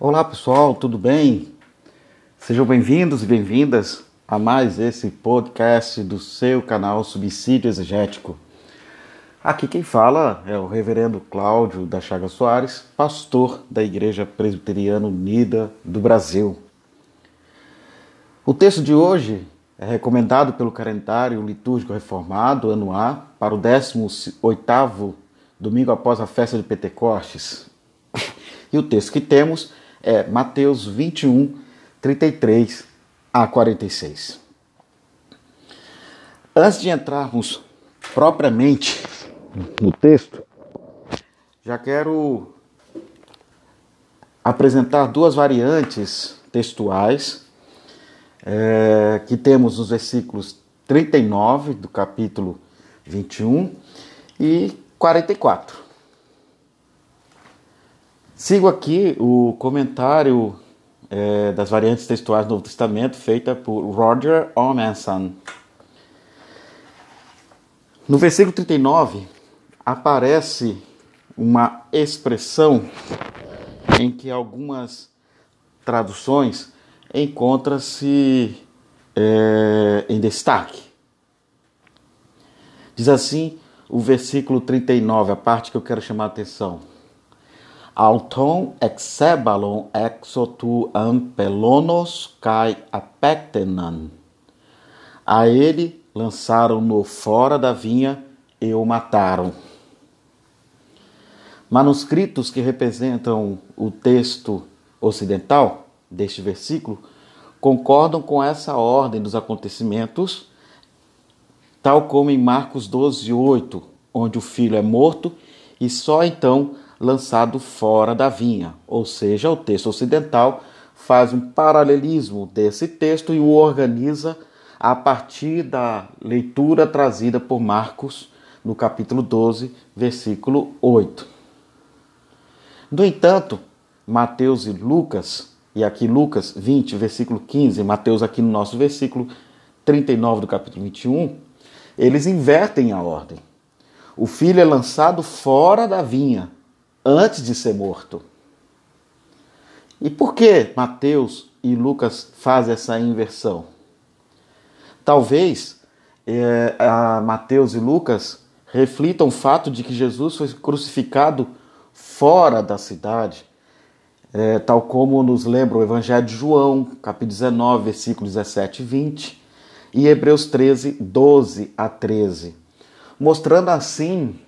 Olá pessoal, tudo bem? Sejam bem-vindos e bem-vindas a mais esse podcast do seu canal Subsídio Exegético. Aqui quem fala é o Reverendo Cláudio da Chaga Soares, pastor da Igreja Presbiteriana Unida do Brasil. O texto de hoje é recomendado pelo calendário litúrgico reformado, ano A, para o 18º domingo após a festa de Pentecostes. E o texto que temos é Mateus 21, 33 a 46. Antes de entrarmos propriamente no texto, já quero apresentar duas variantes textuais é, que temos nos versículos 39 do capítulo 21 e 44. Sigo aqui o comentário é, das variantes textuais do Novo Testamento feita por Roger Omenson. No versículo 39 aparece uma expressão em que algumas traduções encontra-se é, em destaque. Diz assim o versículo 39, a parte que eu quero chamar a atenção. Auton exebalon exotu ampelonos kai apectenan. A ele lançaram-no fora da vinha e o mataram. Manuscritos que representam o texto ocidental deste versículo concordam com essa ordem dos acontecimentos, tal como em Marcos 12, 8, onde o filho é morto e só então lançado fora da vinha. Ou seja, o texto ocidental faz um paralelismo desse texto e o organiza a partir da leitura trazida por Marcos no capítulo 12, versículo 8. No entanto, Mateus e Lucas, e aqui Lucas 20, versículo 15, Mateus aqui no nosso versículo 39 do capítulo 21, eles invertem a ordem. O filho é lançado fora da vinha, antes de ser morto. E por que Mateus e Lucas fazem essa inversão? Talvez é, Mateus e Lucas reflitam o fato de que Jesus foi crucificado fora da cidade, é, tal como nos lembra o Evangelho de João, capítulo 19, versículos 17 e 20, e Hebreus 13, 12 a 13, mostrando assim,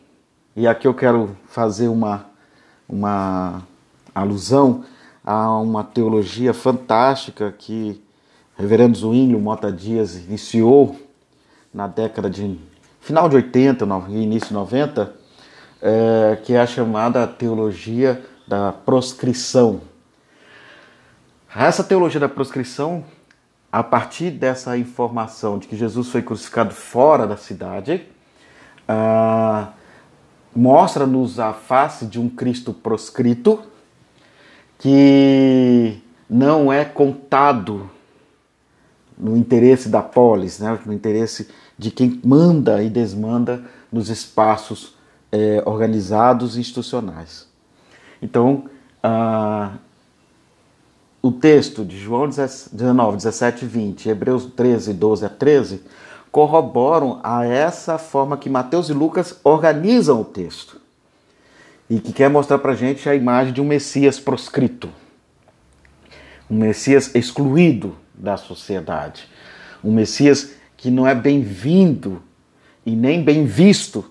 e aqui eu quero fazer uma uma alusão a uma teologia fantástica que reverendo Zwinglio Mota Dias iniciou na década de final de 80, início de 90, é, que é a chamada teologia da proscrição. Essa teologia da proscrição, a partir dessa informação de que Jesus foi crucificado fora da cidade, ah, mostra-nos a face de um Cristo proscrito que não é contado no interesse da polis, né? no interesse de quem manda e desmanda nos espaços é, organizados e institucionais. Então, ah, o texto de João 19, 17 e 20, Hebreus 13, 12 a 13, corroboram a essa forma que Mateus e Lucas organizam o texto. E que quer mostrar para a gente a imagem de um Messias proscrito, um Messias excluído da sociedade, um Messias que não é bem-vindo e nem bem visto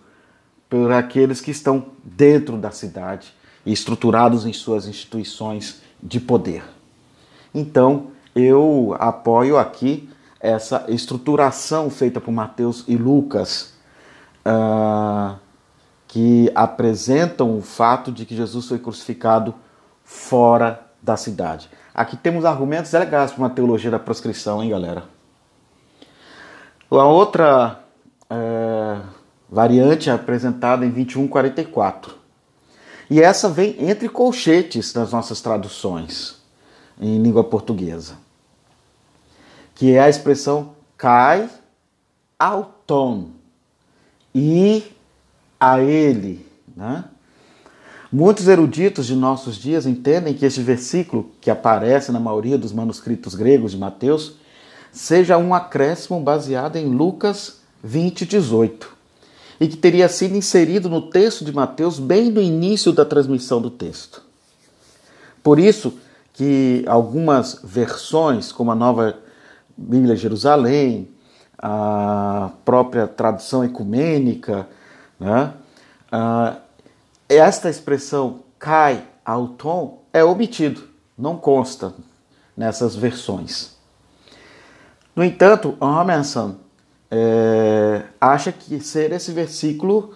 por aqueles que estão dentro da cidade e estruturados em suas instituições de poder. Então, eu apoio aqui essa estruturação feita por Mateus e Lucas, uh, que apresentam o fato de que Jesus foi crucificado fora da cidade. Aqui temos argumentos legais para uma teologia da proscrição, hein, galera? A outra é, variante é apresentada em 2144. E essa vem entre colchetes das nossas traduções em língua portuguesa que é a expressão cai ao tom e a ele. Né? Muitos eruditos de nossos dias entendem que este versículo, que aparece na maioria dos manuscritos gregos de Mateus, seja um acréscimo baseado em Lucas 20, 18, e que teria sido inserido no texto de Mateus bem no início da transmissão do texto. Por isso que algumas versões, como a nova Bíblia Jerusalém, a própria tradução ecumênica, né? Ah, esta expressão cai ao tom é omitido, não consta nessas versões. No entanto, Amundsen é, acha que ser esse versículo,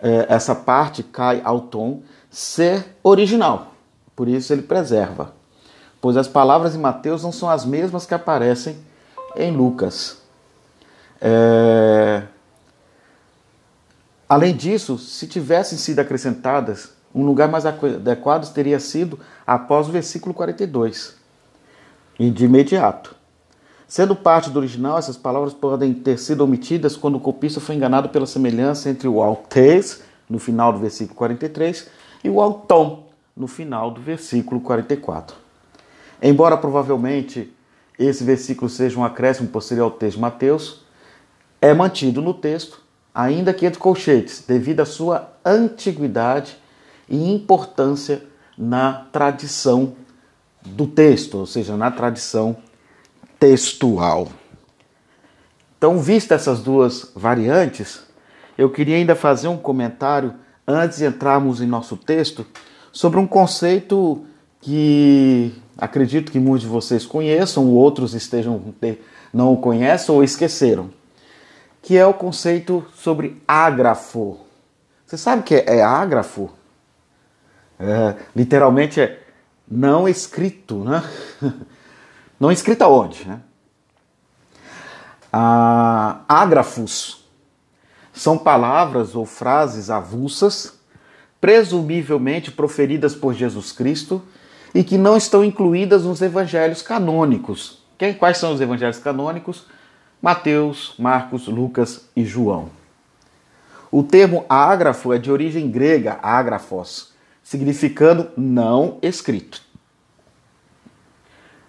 é, essa parte cai ao tom, ser original. Por isso ele preserva. Pois as palavras em Mateus não são as mesmas que aparecem em Lucas. É... Além disso, se tivessem sido acrescentadas, um lugar mais adequado teria sido após o versículo 42, e de imediato. Sendo parte do original, essas palavras podem ter sido omitidas quando o copista foi enganado pela semelhança entre o altes, no final do versículo 43, e o altom, no final do versículo 44. Embora provavelmente esse versículo seja um acréscimo posterior ao texto de Mateus, é mantido no texto, ainda que entre colchetes, devido à sua antiguidade e importância na tradição do texto, ou seja, na tradição textual. Então, vistas essas duas variantes, eu queria ainda fazer um comentário antes de entrarmos em nosso texto sobre um conceito que acredito que muitos de vocês conheçam, outros estejam não o conhecem ou esqueceram, que é o conceito sobre ágrafo. Você sabe o que é ágrafo? É, literalmente é não escrito, né? Não escrito aonde, né? Ah, ágrafos são palavras ou frases avulsas, presumivelmente proferidas por Jesus Cristo e que não estão incluídas nos evangelhos canônicos. Quais são os evangelhos canônicos? Mateus, Marcos, Lucas e João. O termo ágrafo é de origem grega, ágrafos, significando não escrito.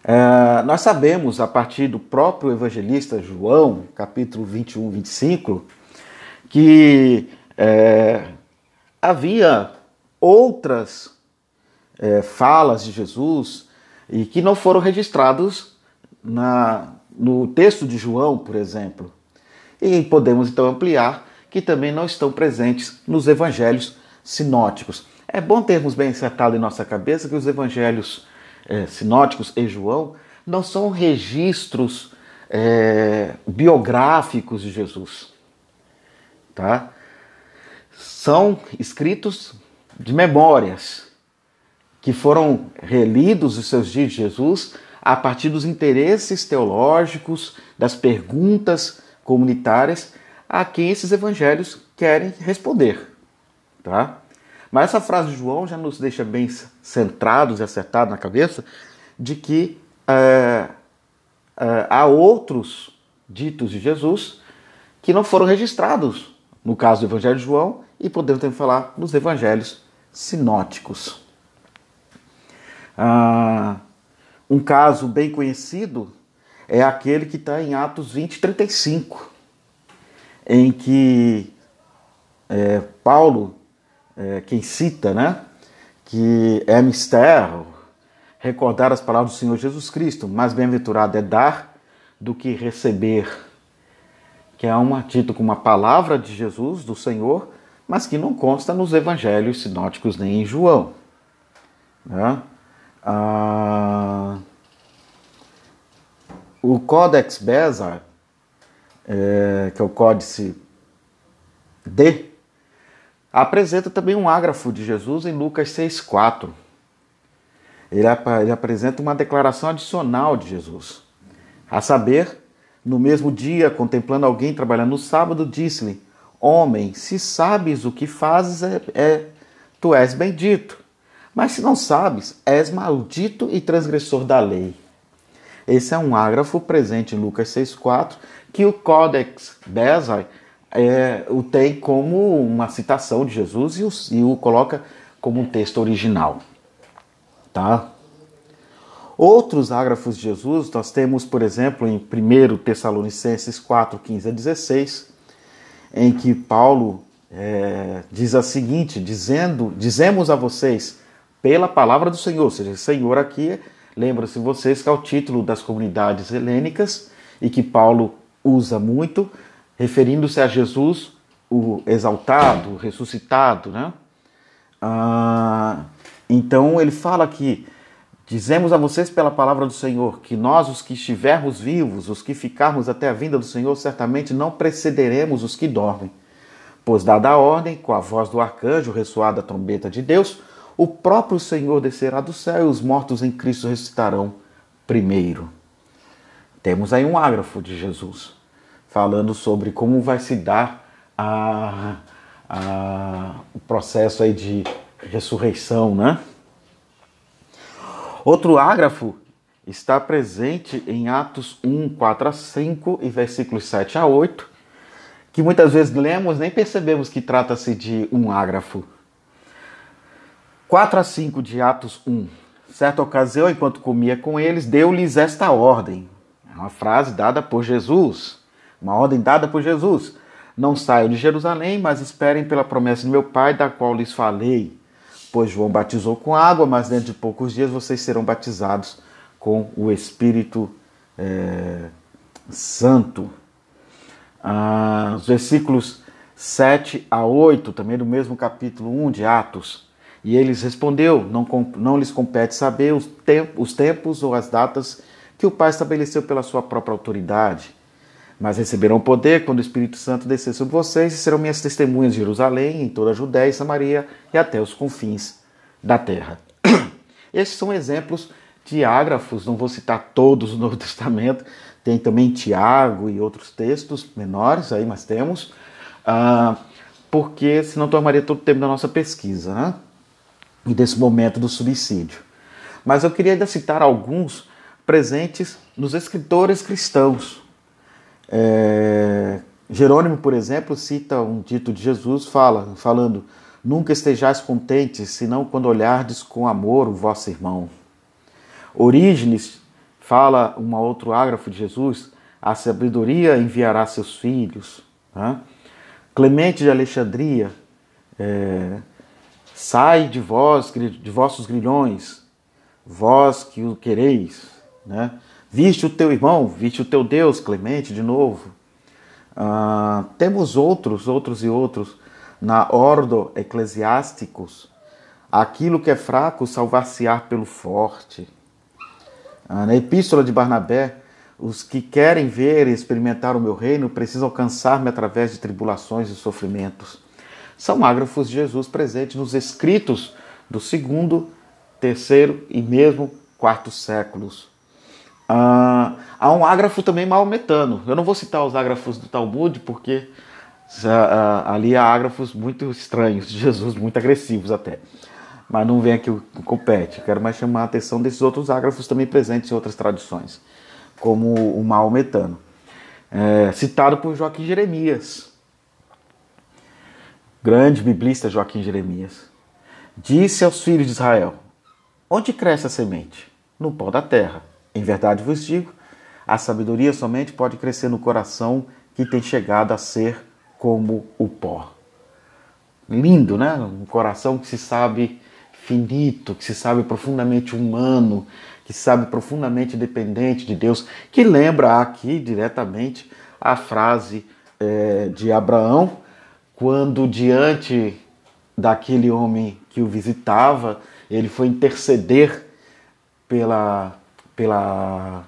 É, nós sabemos, a partir do próprio evangelista João, capítulo 21, 25, que é, havia outras é, falas de Jesus e que não foram registrados na, no texto de João, por exemplo. E podemos então ampliar que também não estão presentes nos evangelhos sinóticos. É bom termos bem acertado em nossa cabeça que os evangelhos é, sinóticos e João não são registros é, biográficos de Jesus. Tá? São escritos de memórias que foram relidos os seus dias de Jesus a partir dos interesses teológicos, das perguntas comunitárias a quem esses evangelhos querem responder. Tá? Mas essa frase de João já nos deixa bem centrados e acertados na cabeça de que é, é, há outros ditos de Jesus que não foram registrados no caso do Evangelho de João e podemos também falar nos evangelhos sinóticos. Ah, um caso bem conhecido é aquele que está em Atos 20, 35, em que é, Paulo, é, quem cita, né, que é mistério recordar as palavras do Senhor Jesus Cristo, mais bem-aventurado é dar do que receber, que é uma dito com uma palavra de Jesus, do Senhor, mas que não consta nos evangelhos sinóticos nem em João. Né? Ah, o Codex Bezar, é, que é o Códice D, apresenta também um ágrafo de Jesus em Lucas 6,4. Ele, ele apresenta uma declaração adicional de Jesus. A saber, no mesmo dia, contemplando alguém trabalhando no sábado, disse-lhe: Homem, se sabes o que fazes, é, é, tu és bendito mas se não sabes, és maldito e transgressor da lei. Esse é um ágrafo presente em Lucas 6,4 que o Codex Bezae é, o tem como uma citação de Jesus e o, e o coloca como um texto original. Tá? Outros ágrafos de Jesus, nós temos, por exemplo, em 1 Tessalonicenses 4, 15 a 16, em que Paulo é, diz a seguinte: dizendo, dizemos a vocês pela palavra do Senhor, ou seja, Senhor aqui, lembra-se vocês que é o título das comunidades helênicas e que Paulo usa muito, referindo-se a Jesus, o exaltado, o ressuscitado, né? Ah, então ele fala que dizemos a vocês pela palavra do Senhor que nós, os que estivermos vivos, os que ficarmos até a vinda do Senhor, certamente não precederemos os que dormem. Pois, dada a ordem, com a voz do arcanjo, ressoada a trombeta de Deus, o próprio Senhor descerá do céu e os mortos em Cristo ressuscitarão primeiro. Temos aí um ágrafo de Jesus falando sobre como vai se dar a, a, o processo aí de ressurreição, né? Outro ágrafo está presente em Atos 1, 4 a 5 e versículos 7 a 8, que muitas vezes lemos nem percebemos que trata-se de um ágrafo. 4 a 5 de Atos 1. Certa ocasião, enquanto comia com eles, deu-lhes esta ordem. É uma frase dada por Jesus, uma ordem dada por Jesus. Não saiam de Jerusalém, mas esperem pela promessa de meu Pai, da qual lhes falei. Pois João batizou com água, mas dentro de poucos dias vocês serão batizados com o Espírito é, Santo. Ah, os versículos 7 a 8, também do mesmo capítulo 1 de Atos. E eles respondeu: Não, não lhes compete saber os, tempos, os tempos ou as datas que o Pai estabeleceu pela sua própria autoridade mas receberão poder quando o Espírito Santo descer sobre vocês e serão minhas testemunhas em Jerusalém, em toda a Judéia e Samaria e até os confins da terra. Esses são exemplos de ágrafos, não vou citar todos no Novo Testamento, tem também Tiago e outros textos menores aí, mas temos, uh, porque senão tomaria todo o tempo da nossa pesquisa, né? E desse momento do suicídio. Mas eu queria ainda citar alguns presentes nos escritores cristãos, é, Jerônimo, por exemplo, cita um dito de Jesus, fala, falando: Nunca estejais contentes, senão quando olhardes com amor o vosso irmão. Orígenes fala, um outro ágrafo de Jesus, a sabedoria enviará seus filhos. Né? Clemente de Alexandria, é, sai de vós, de vossos grilhões, vós que o quereis. Né? Viste o teu irmão, viste o teu Deus, Clemente, de novo. Uh, temos outros, outros e outros. Na Ordo Eclesiásticos, aquilo que é fraco salvar-se-á pelo forte. Uh, na Epístola de Barnabé, os que querem ver e experimentar o meu reino precisam alcançar-me através de tribulações e sofrimentos. São ágrafos de Jesus presentes nos escritos do segundo, terceiro e mesmo quarto séculos. Ah, há um ágrafo também maometano. Eu não vou citar os ágrafos do Talmud, porque ah, ah, ali há ágrafos muito estranhos de Jesus, muito agressivos até. Mas não vem aqui o compete. Quero mais chamar a atenção desses outros ágrafos também presentes em outras tradições, como o maometano. É, citado por Joaquim Jeremias. Grande biblista Joaquim Jeremias. Disse aos filhos de Israel: Onde cresce a semente? No pó da terra em verdade vos digo, a sabedoria somente pode crescer no coração que tem chegado a ser como o pó. Lindo, né? Um coração que se sabe finito, que se sabe profundamente humano, que se sabe profundamente dependente de Deus, que lembra aqui diretamente a frase é, de Abraão, quando diante daquele homem que o visitava, ele foi interceder pela pela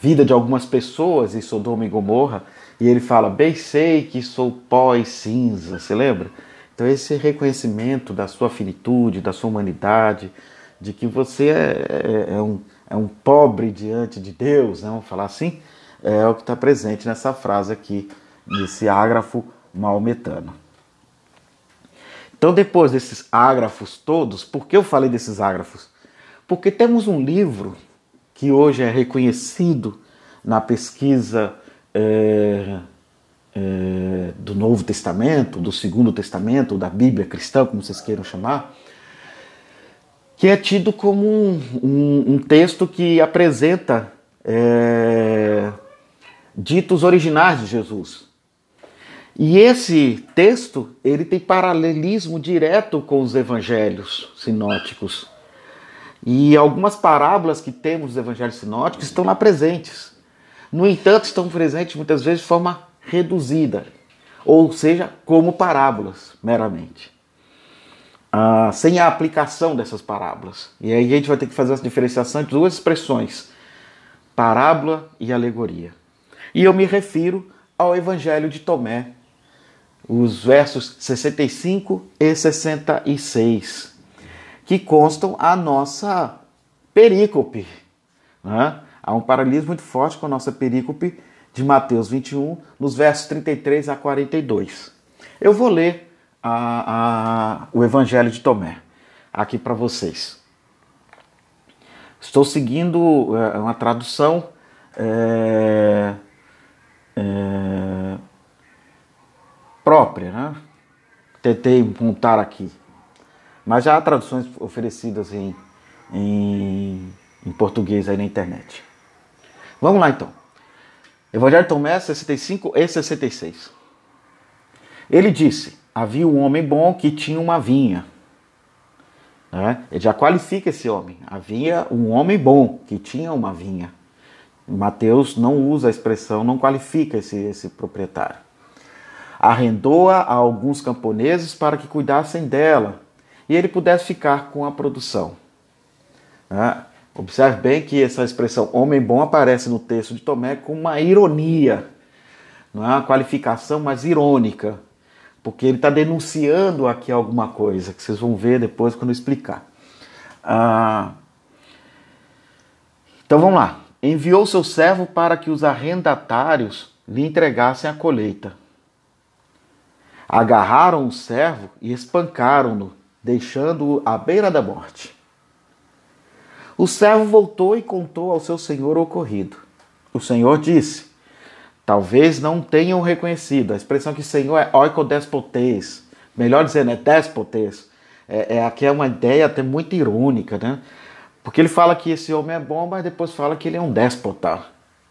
vida de algumas pessoas em Sodoma e Gomorra, e ele fala: Bem sei que sou pó e cinza, você lembra? Então, esse reconhecimento da sua finitude, da sua humanidade, de que você é, é, é um, é um pobre diante de Deus, né? vamos falar assim, é o que está presente nessa frase aqui, nesse ágrafo maometano. Então, depois desses ágrafos todos, por que eu falei desses ágrafos? Porque temos um livro que hoje é reconhecido na pesquisa é, é, do Novo Testamento, do Segundo Testamento, da Bíblia cristã, como vocês queiram chamar, que é tido como um, um, um texto que apresenta é, ditos originais de Jesus. E esse texto ele tem paralelismo direto com os evangelhos sinóticos. E algumas parábolas que temos nos evangelhos sinóticos estão lá presentes. No entanto, estão presentes muitas vezes de forma reduzida, ou seja, como parábolas meramente. Ah, sem a aplicação dessas parábolas. E aí a gente vai ter que fazer essa diferenciação entre duas expressões, parábola e alegoria. E eu me refiro ao Evangelho de Tomé, os versos 65 e 66, que constam a nossa perícope. Né? Há um paralelismo muito forte com a nossa perícope de Mateus 21, nos versos 33 a 42. Eu vou ler a, a, o Evangelho de Tomé aqui para vocês. Estou seguindo é, uma tradução é, é, própria, né? Tentei montar aqui. Mas já há traduções oferecidas em, em, em português aí na internet. Vamos lá então. Evangelho de Tomé 65 e 66. Ele disse: Havia um homem bom que tinha uma vinha. Né? Ele já qualifica esse homem. Havia um homem bom que tinha uma vinha. Mateus não usa a expressão, não qualifica esse, esse proprietário. Arrendou-a a alguns camponeses para que cuidassem dela e ele pudesse ficar com a produção. Né? Observe bem que essa expressão homem bom aparece no texto de Tomé com uma ironia, não é uma qualificação, mas irônica, porque ele está denunciando aqui alguma coisa que vocês vão ver depois quando eu explicar. Ah, então vamos lá. Enviou seu servo para que os arrendatários lhe entregassem a colheita. Agarraram o servo e espancaram-no, deixando-o à beira da morte. O servo voltou e contou ao seu senhor o ocorrido. O senhor disse: Talvez não tenham reconhecido. A expressão que senhor é oikodespotes. Melhor dizendo, é despotes. É, é, aqui é uma ideia até muito irônica, né? Porque ele fala que esse homem é bom, mas depois fala que ele é um déspota.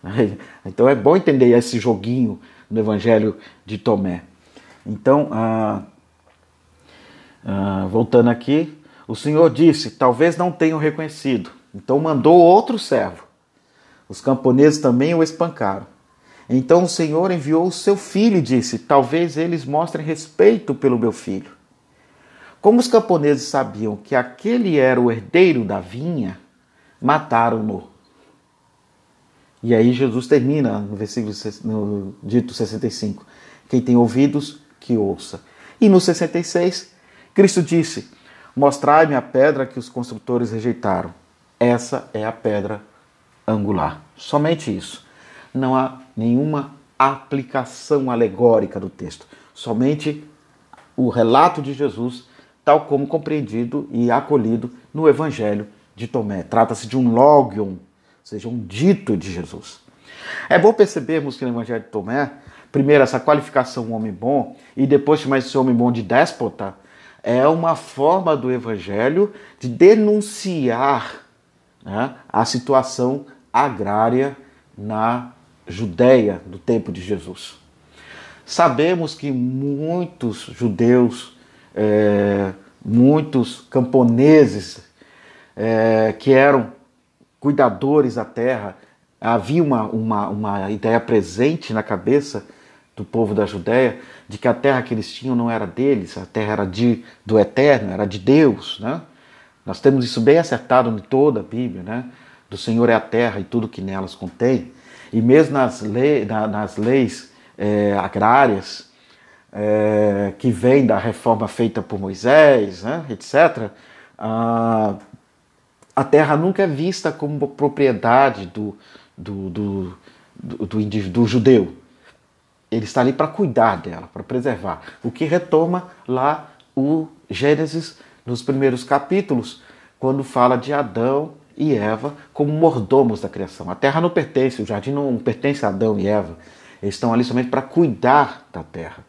Então é bom entender esse joguinho no Evangelho de Tomé. Então, ah, ah, voltando aqui, o Senhor disse: Talvez não tenham reconhecido. Então mandou outro servo. Os camponeses também o espancaram. Então o Senhor enviou o seu filho e disse: Talvez eles mostrem respeito pelo meu filho. Como os camponeses sabiam que aquele era o herdeiro da vinha, mataram-no. E aí Jesus termina no versículo no dito 65: Quem tem ouvidos, que ouça. E no 66, Cristo disse: Mostrai-me a pedra que os construtores rejeitaram. Essa é a pedra angular. Somente isso. Não há nenhuma aplicação alegórica do texto. Somente o relato de Jesus, tal como compreendido e acolhido no Evangelho de Tomé. Trata-se de um logion, ou seja, um dito de Jesus. É bom percebermos que no Evangelho de Tomé, primeiro essa qualificação homem bom e depois chamar esse homem bom de déspota, é uma forma do Evangelho de denunciar né, a situação agrária na Judéia do tempo de Jesus. Sabemos que muitos judeus, é, muitos camponeses é, que eram cuidadores da terra, havia uma, uma, uma ideia presente na cabeça do povo da Judéia de que a terra que eles tinham não era deles, a terra era de, do Eterno, era de Deus, né? Nós temos isso bem acertado em toda a Bíblia, né? Do Senhor é a terra e tudo que nelas contém. E mesmo nas, lei, na, nas leis é, agrárias, é, que vêm da reforma feita por Moisés, né, etc., a, a terra nunca é vista como propriedade do, do, do, do, do, do judeu. Ele está ali para cuidar dela, para preservar. O que retoma lá o Gênesis nos primeiros capítulos, quando fala de Adão e Eva como mordomos da criação. A terra não pertence, o jardim não pertence a Adão e Eva. Eles estão ali somente para cuidar da terra.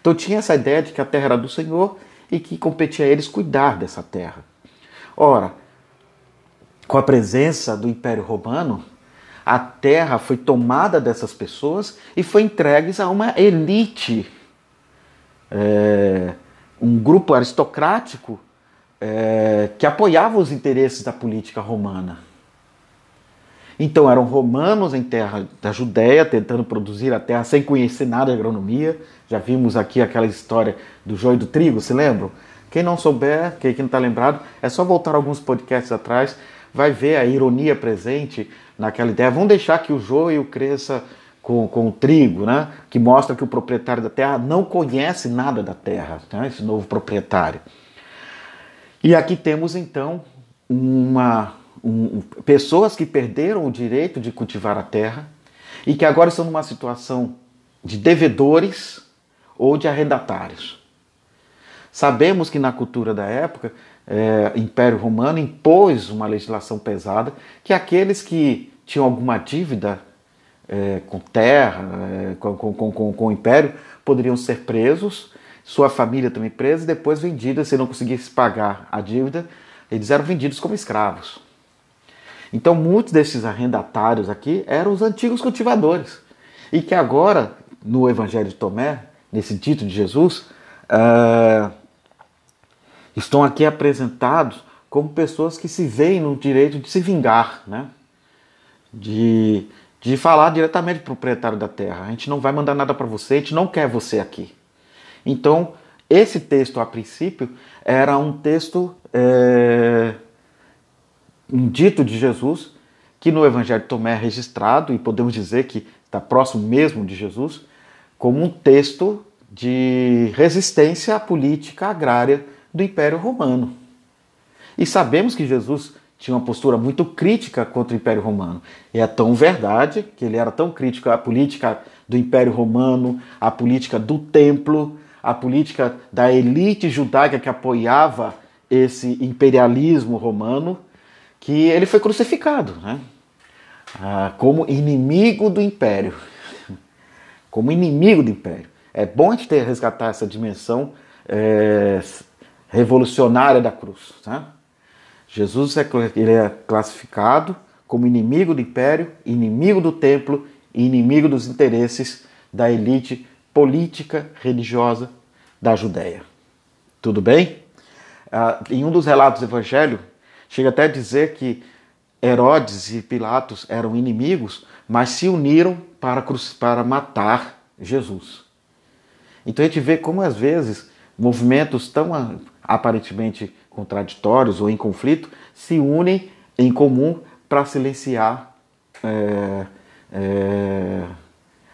Então tinha essa ideia de que a terra era do Senhor e que competia a eles cuidar dessa terra. Ora, com a presença do Império Romano, a terra foi tomada dessas pessoas e foi entregue a uma elite, é, um grupo aristocrático é, que apoiava os interesses da política romana. Então eram romanos em terra da Judéia, tentando produzir a terra sem conhecer nada de agronomia. Já vimos aqui aquela história do joio e do trigo, se lembram? Quem não souber, quem não está lembrado, é só voltar alguns podcasts atrás, vai ver a ironia presente naquela ideia. Vamos deixar que o joio cresça com, com o trigo, né? que mostra que o proprietário da terra não conhece nada da terra, né? esse novo proprietário. E aqui temos então uma, um, pessoas que perderam o direito de cultivar a terra e que agora estão numa situação de devedores ou de arrendatários. Sabemos que na cultura da época, é, Império Romano impôs uma legislação pesada que aqueles que tinham alguma dívida é, com terra, é, com, com, com, com, o Império, poderiam ser presos, sua família também presa e depois vendida, se não conseguisse pagar a dívida, eles eram vendidos como escravos. Então, muitos desses arrendatários aqui eram os antigos cultivadores. E que agora, no Evangelho de Tomé, nesse dito de Jesus, uh, estão aqui apresentados como pessoas que se veem no direito de se vingar, né? de, de falar diretamente para o proprietário da terra. A gente não vai mandar nada para você, a gente não quer você aqui. Então, esse texto, a princípio, era um texto é, um dito de Jesus que no Evangelho de Tomé é registrado, e podemos dizer que está próximo mesmo de Jesus, como um texto de resistência à política agrária do Império Romano. E sabemos que Jesus tinha uma postura muito crítica contra o Império Romano. E é tão verdade que ele era tão crítico à política do Império Romano, à política do templo, à política da elite judaica que apoiava esse imperialismo romano, que ele foi crucificado, né? Ah, como inimigo do império. Como inimigo do império. É bom a gente ter resgatar essa dimensão é, revolucionária da cruz. Né? Jesus é, ele é classificado como inimigo do império, inimigo do templo e inimigo dos interesses da elite política religiosa da Judéia. Tudo bem? Ah, em um dos relatos do Evangelho, Chega até a dizer que Herodes e Pilatos eram inimigos, mas se uniram para, para matar Jesus. Então a gente vê como às vezes movimentos tão aparentemente contraditórios ou em conflito se unem em comum para silenciar é, é,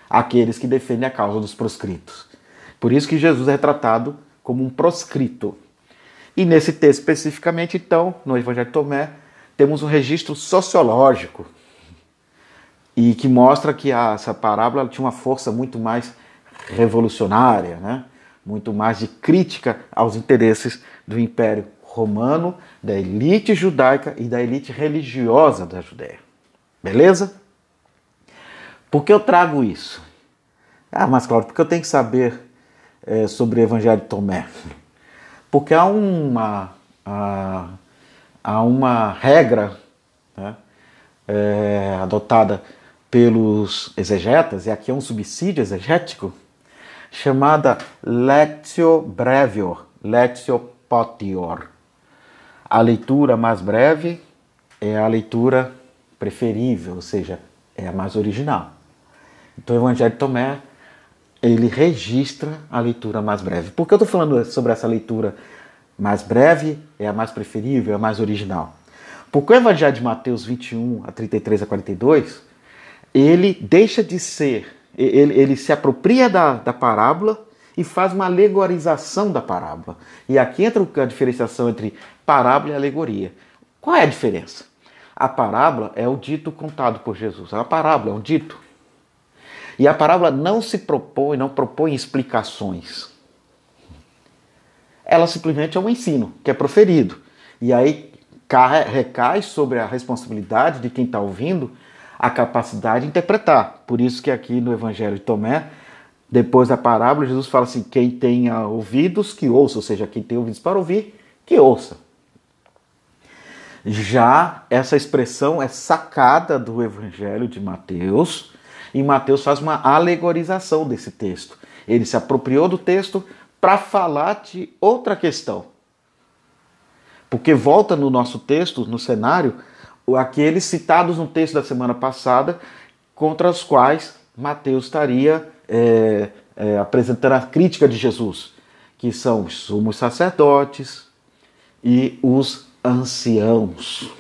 aqueles que defendem a causa dos proscritos. Por isso que Jesus é tratado como um proscrito. E nesse texto especificamente, então, no Evangelho de Tomé, temos um registro sociológico e que mostra que essa parábola tinha uma força muito mais revolucionária, né? Muito mais de crítica aos interesses do Império Romano, da elite judaica e da elite religiosa da Judéia. Beleza? Por que eu trago isso? Ah, mas claro, porque eu tenho que saber é, sobre o Evangelho de Tomé. Porque há uma, há, há uma regra né, é, adotada pelos exegetas, e aqui é um subsídio exegético, chamada Lectio Brevior, Lectio Potior. A leitura mais breve é a leitura preferível, ou seja, é a mais original. Então o Evangelho de Tomé ele registra a leitura mais breve. Por que eu estou falando sobre essa leitura mais breve? É a mais preferível, é a mais original. Porque o Evangelho de Mateus 21, a 33 a 42, ele deixa de ser, ele, ele se apropria da, da parábola e faz uma alegorização da parábola. E aqui entra a diferenciação entre parábola e alegoria. Qual é a diferença? A parábola é o dito contado por Jesus. A parábola é um dito e a parábola não se propõe, não propõe explicações. Ela simplesmente é um ensino que é proferido. E aí recai sobre a responsabilidade de quem está ouvindo a capacidade de interpretar. Por isso que aqui no Evangelho de Tomé, depois da parábola, Jesus fala assim: quem tenha ouvidos, que ouça, ou seja, quem tem ouvidos para ouvir, que ouça. Já essa expressão é sacada do Evangelho de Mateus, e Mateus faz uma alegorização desse texto. Ele se apropriou do texto para falar de outra questão. Porque volta no nosso texto, no cenário, aqueles citados no texto da semana passada, contra os quais Mateus estaria é, é, apresentando a crítica de Jesus, que são os sumos sacerdotes e os anciãos.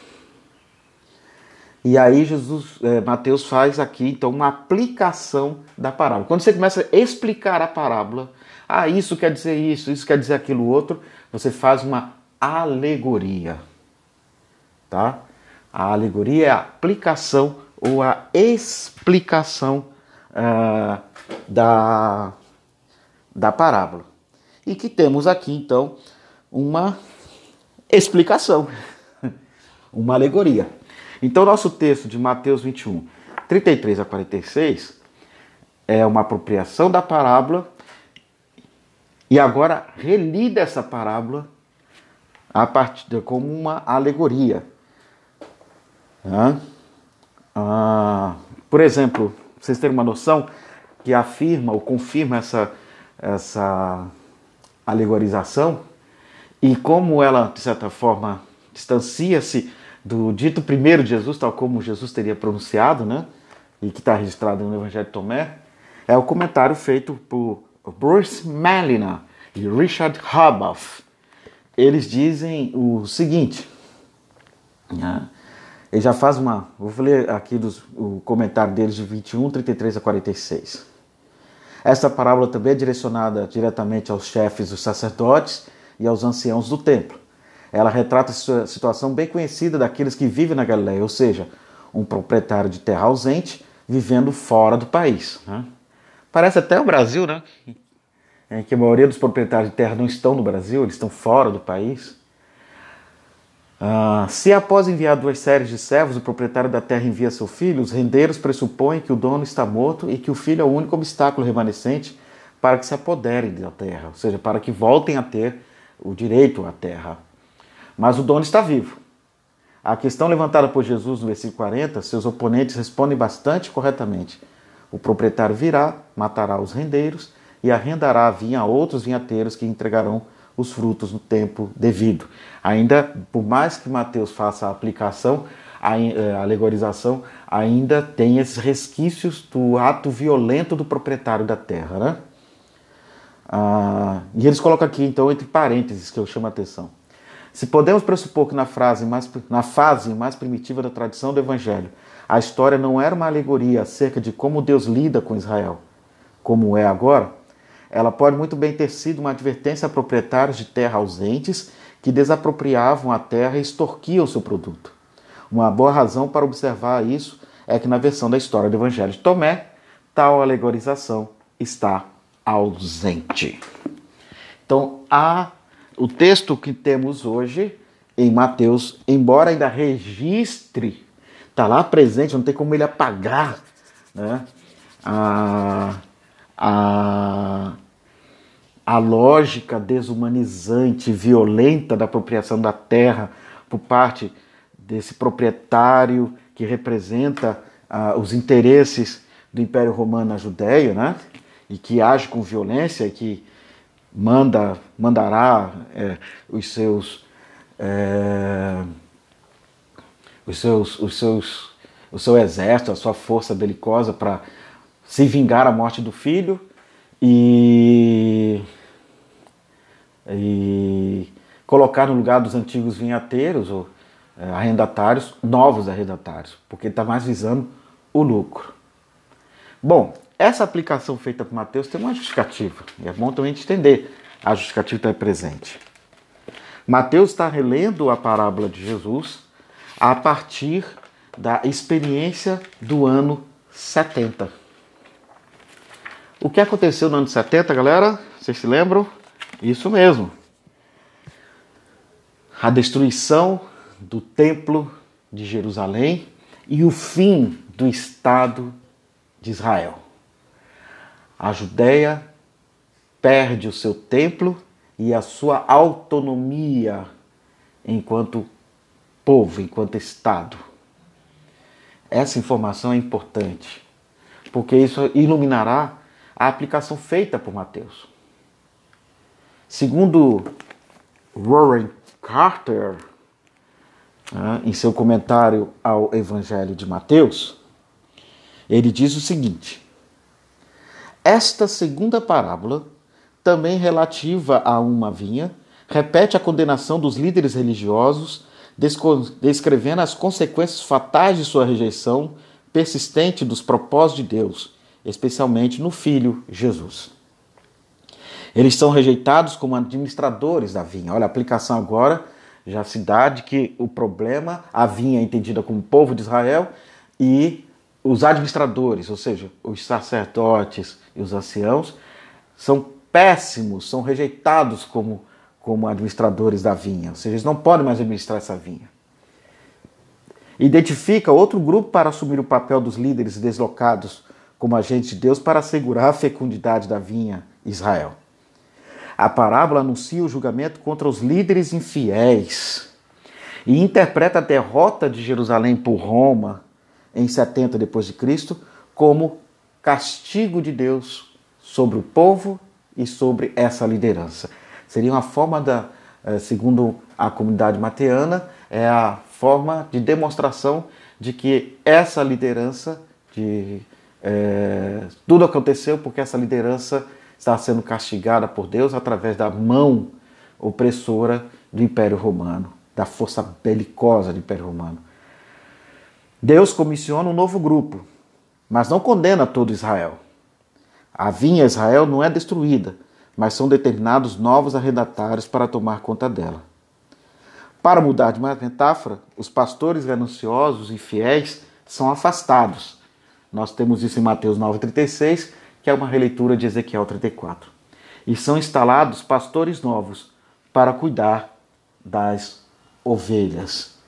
E aí Jesus, é, Mateus faz aqui então uma aplicação da parábola. Quando você começa a explicar a parábola, ah, isso quer dizer isso, isso quer dizer aquilo outro, você faz uma alegoria. Tá? A alegoria é a aplicação ou a explicação uh, da, da parábola. E que temos aqui então uma explicação, uma alegoria. Então, nosso texto de Mateus 21, 33 a 46 é uma apropriação da parábola e agora relida essa parábola a partir como uma alegoria. Ah, por exemplo, vocês terem uma noção que afirma ou confirma essa, essa alegorização e como ela, de certa forma, distancia-se do dito primeiro de Jesus, tal como Jesus teria pronunciado, né? E que está registrado no Evangelho de Tomé, é o comentário feito por Bruce Malina e Richard Haboff. Eles dizem o seguinte. Né? Ele já faz uma. Vou ler aqui dos, o comentário deles de 21, 33 a 46. Esta parábola também é direcionada diretamente aos chefes dos sacerdotes e aos anciãos do templo. Ela retrata a situação bem conhecida daqueles que vivem na Galileia, ou seja, um proprietário de terra ausente vivendo fora do país. Né? Parece até o Brasil, né? É que a maioria dos proprietários de terra não estão no Brasil, eles estão fora do país. Ah, se após enviar duas séries de servos, o proprietário da terra envia seu filho, os rendeiros pressupõem que o dono está morto e que o filho é o único obstáculo remanescente para que se apoderem da terra, ou seja, para que voltem a ter o direito à terra. Mas o dono está vivo. A questão levantada por Jesus no versículo 40, seus oponentes respondem bastante corretamente. O proprietário virá, matará os rendeiros e arrendará a vinha a outros vinhateiros que entregarão os frutos no tempo devido. Ainda, por mais que Mateus faça a aplicação, a, eh, alegorização, ainda tem esses resquícios do ato violento do proprietário da terra. Né? Ah, e eles colocam aqui, então, entre parênteses, que eu chamo a atenção. Se podemos pressupor que na, frase mais, na fase mais primitiva da tradição do Evangelho, a história não era uma alegoria acerca de como Deus lida com Israel, como é agora, ela pode muito bem ter sido uma advertência a proprietários de terra ausentes que desapropriavam a terra e extorquiam seu produto. Uma boa razão para observar isso é que na versão da história do Evangelho de Tomé, tal alegorização está ausente. Então, há o texto que temos hoje em Mateus, embora ainda registre, está lá presente, não tem como ele apagar né, a, a, a lógica desumanizante, violenta da apropriação da terra por parte desse proprietário que representa ah, os interesses do Império Romano na Judéia, né? e que age com violência e que manda, mandará é, os seus, é, os seus, os seus, o seu exército, a sua força belicosa para se vingar a morte do filho e, e colocar no lugar dos antigos vinhateiros ou é, arrendatários novos arrendatários, porque está mais visando o lucro. Bom, essa aplicação feita por Mateus tem uma justificativa. E é bom também entender a justificativa está presente. Mateus está relendo a parábola de Jesus a partir da experiência do ano 70. O que aconteceu no ano 70, galera? Vocês se lembram? Isso mesmo. A destruição do templo de Jerusalém e o fim do Estado de Israel. A Judéia perde o seu templo e a sua autonomia enquanto povo, enquanto Estado. Essa informação é importante, porque isso iluminará a aplicação feita por Mateus. Segundo Warren Carter, né, em seu comentário ao Evangelho de Mateus, ele diz o seguinte: Esta segunda parábola, também relativa a uma vinha, repete a condenação dos líderes religiosos, descrevendo as consequências fatais de sua rejeição persistente dos propósitos de Deus, especialmente no Filho Jesus. Eles são rejeitados como administradores da vinha. Olha, a aplicação agora já se dá de que o problema, a vinha é entendida como povo de Israel e os administradores, ou seja, os sacerdotes e os anciãos, são péssimos, são rejeitados como, como administradores da vinha, ou seja, eles não podem mais administrar essa vinha. Identifica outro grupo para assumir o papel dos líderes deslocados como agentes de Deus para assegurar a fecundidade da vinha Israel. A parábola anuncia o julgamento contra os líderes infiéis e interpreta a derrota de Jerusalém por Roma em 70 depois de Cristo como castigo de Deus sobre o povo e sobre essa liderança. Seria uma forma da, eh, segundo a comunidade mateana, é a forma de demonstração de que essa liderança de é, tudo aconteceu porque essa liderança está sendo castigada por Deus através da mão opressora do Império Romano, da força belicosa do Império Romano. Deus comissiona um novo grupo, mas não condena todo Israel. A vinha Israel não é destruída, mas são determinados novos arrendatários para tomar conta dela. Para mudar de metáfora, os pastores gananciosos e fiéis são afastados. Nós temos isso em Mateus 9,36 que é uma releitura de Ezequiel 34. E são instalados pastores novos para cuidar das ovelhas.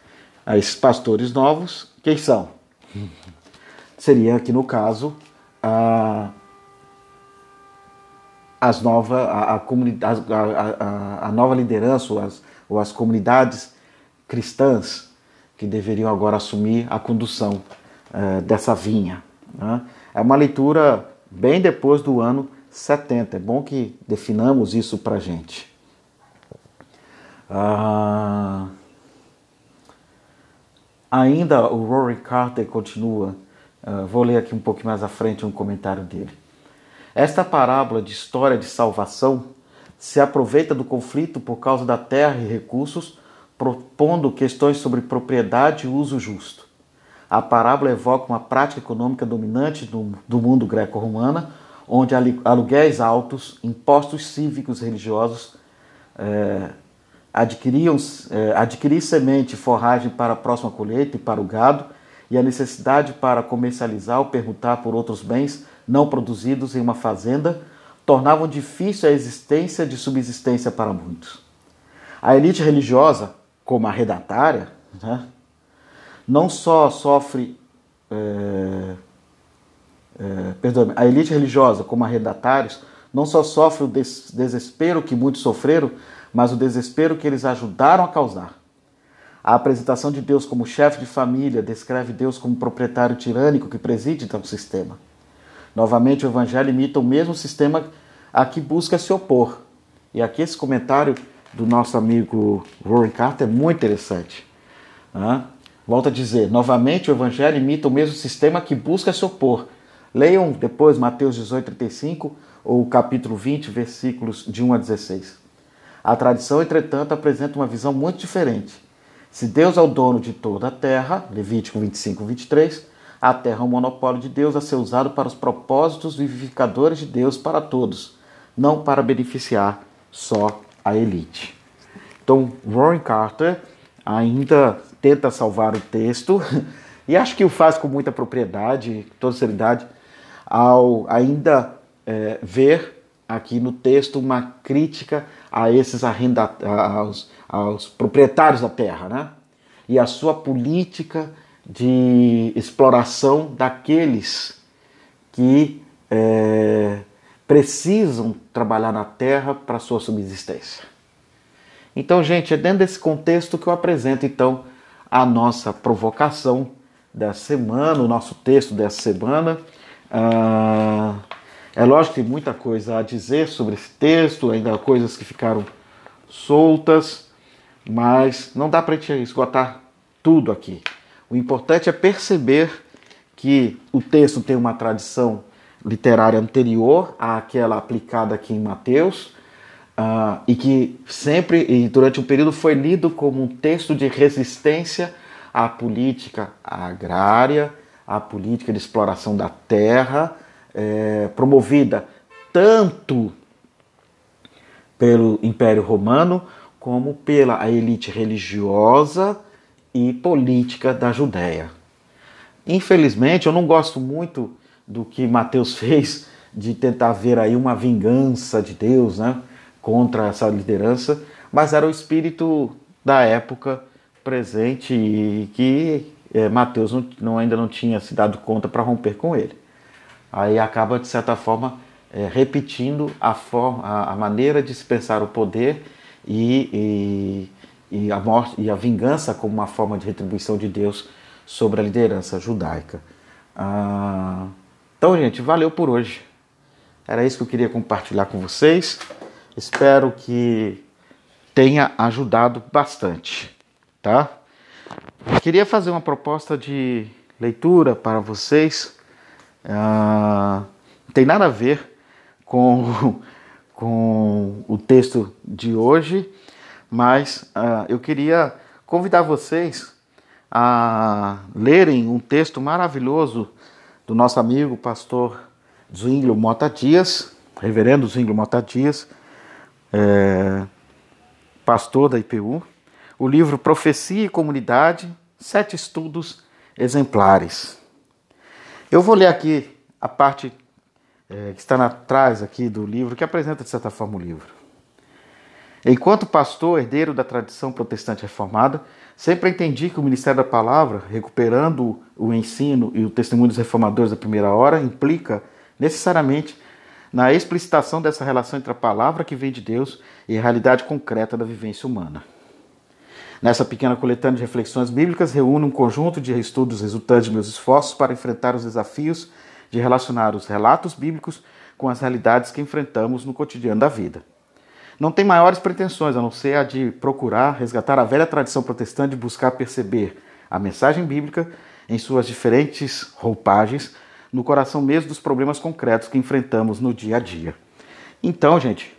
Esses pastores novos, quem são? Seria aqui no caso a, as nova, a, a, a, nova liderança ou as, ou as comunidades cristãs que deveriam agora assumir a condução uh, dessa vinha. Né? É uma leitura bem depois do ano 70. É bom que definamos isso para a gente. Ah, ainda o Rory Carter continua, ah, vou ler aqui um pouco mais à frente um comentário dele. Esta parábola de história de salvação se aproveita do conflito por causa da terra e recursos, propondo questões sobre propriedade e uso justo. A parábola evoca uma prática econômica dominante do, do mundo greco-romana, onde aluguéis altos, impostos cívicos religiosos, é, adquiriam, é, adquirir semente e forragem para a próxima colheita e para o gado, e a necessidade para comercializar ou permutar por outros bens não produzidos em uma fazenda tornavam difícil a existência de subsistência para muitos. A elite religiosa, como a redatária, né, não só sofre. É, é, perdão, a elite religiosa, como arrendatários, não só sofre o des desespero que muitos sofreram, mas o desespero que eles ajudaram a causar. A apresentação de Deus como chefe de família descreve Deus como proprietário tirânico que preside tal sistema. Novamente, o Evangelho imita o mesmo sistema a que busca se opor. E aqui esse comentário do nosso amigo Warren Carter é muito interessante. Volto a dizer, novamente o Evangelho imita o mesmo sistema que busca se opor. Leiam depois Mateus 18, 35 ou capítulo 20, versículos de 1 a 16. A tradição, entretanto, apresenta uma visão muito diferente. Se Deus é o dono de toda a terra, Levítico 25, 23, a terra é um monopólio de Deus a ser usado para os propósitos vivificadores de Deus para todos, não para beneficiar só a elite. Então, Warren Carter ainda tenta salvar o texto e acho que o faz com muita propriedade, toda seriedade, ao ainda é, ver aqui no texto uma crítica a esses arrenda aos, aos proprietários da terra, né? E a sua política de exploração daqueles que é, precisam trabalhar na terra para sua subsistência. Então, gente, é dentro desse contexto que eu apresento então a nossa provocação da semana, o nosso texto dessa semana. Ah, é lógico que tem muita coisa a dizer sobre esse texto, ainda coisas que ficaram soltas, mas não dá para gente esgotar tudo aqui. O importante é perceber que o texto tem uma tradição literária anterior àquela aplicada aqui em Mateus, uh, e que sempre e durante um período foi lido como um texto de resistência à política agrária, à política de exploração da terra, é, promovida tanto pelo Império Romano como pela elite religiosa e política da Judéia. Infelizmente, eu não gosto muito do que Mateus fez de tentar ver aí uma vingança de Deus, né? Contra essa liderança, mas era o espírito da época presente e que é, Mateus não, não, ainda não tinha se dado conta para romper com ele. Aí acaba, de certa forma, é, repetindo a, forma, a, a, maneira de se pensar o poder e, e, e, a morte, e a vingança como uma forma de retribuição de Deus sobre a liderança judaica. Ah, então, gente, valeu por hoje. Era isso que eu queria compartilhar com vocês. Espero que tenha ajudado bastante, tá? Queria fazer uma proposta de leitura para vocês. Não tem nada a ver com, com o texto de hoje, mas uh, eu queria convidar vocês a lerem um texto maravilhoso do nosso amigo pastor Zwinglio Mota Dias, reverendo Zwinglio Mota Dias, é, pastor da IPU, o livro Profecia e Comunidade, Sete Estudos Exemplares. Eu vou ler aqui a parte é, que está atrás aqui do livro, que apresenta de certa forma o livro. Enquanto pastor, herdeiro da tradição protestante reformada, sempre entendi que o ministério da palavra, recuperando o ensino e o testemunho dos reformadores da primeira hora, implica necessariamente na explicitação dessa relação entre a palavra que vem de Deus e a realidade concreta da vivência humana. Nessa pequena coletânea de reflexões bíblicas, reúno um conjunto de estudos resultantes de meus esforços para enfrentar os desafios de relacionar os relatos bíblicos com as realidades que enfrentamos no cotidiano da vida. Não tem maiores pretensões a não ser a de procurar resgatar a velha tradição protestante de buscar perceber a mensagem bíblica em suas diferentes roupagens no coração mesmo dos problemas concretos que enfrentamos no dia a dia. Então, gente,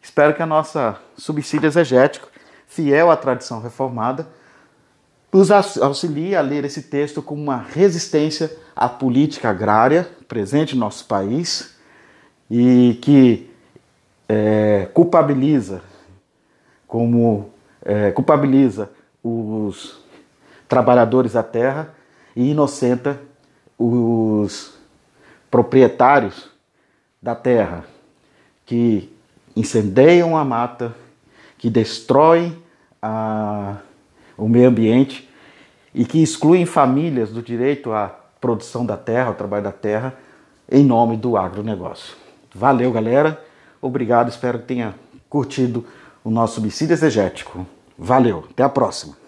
espero que a nossa subsídio exegético, fiel à tradição reformada, nos auxilie a ler esse texto como uma resistência à política agrária presente no nosso país e que é, culpabiliza como é, culpabiliza os trabalhadores da terra e inocenta os proprietários da terra que incendeiam a mata, que destroem a, o meio ambiente e que excluem famílias do direito à produção da terra, ao trabalho da terra, em nome do agronegócio. Valeu, galera. Obrigado, espero que tenha curtido o nosso subsídio exegético. Valeu, até a próxima.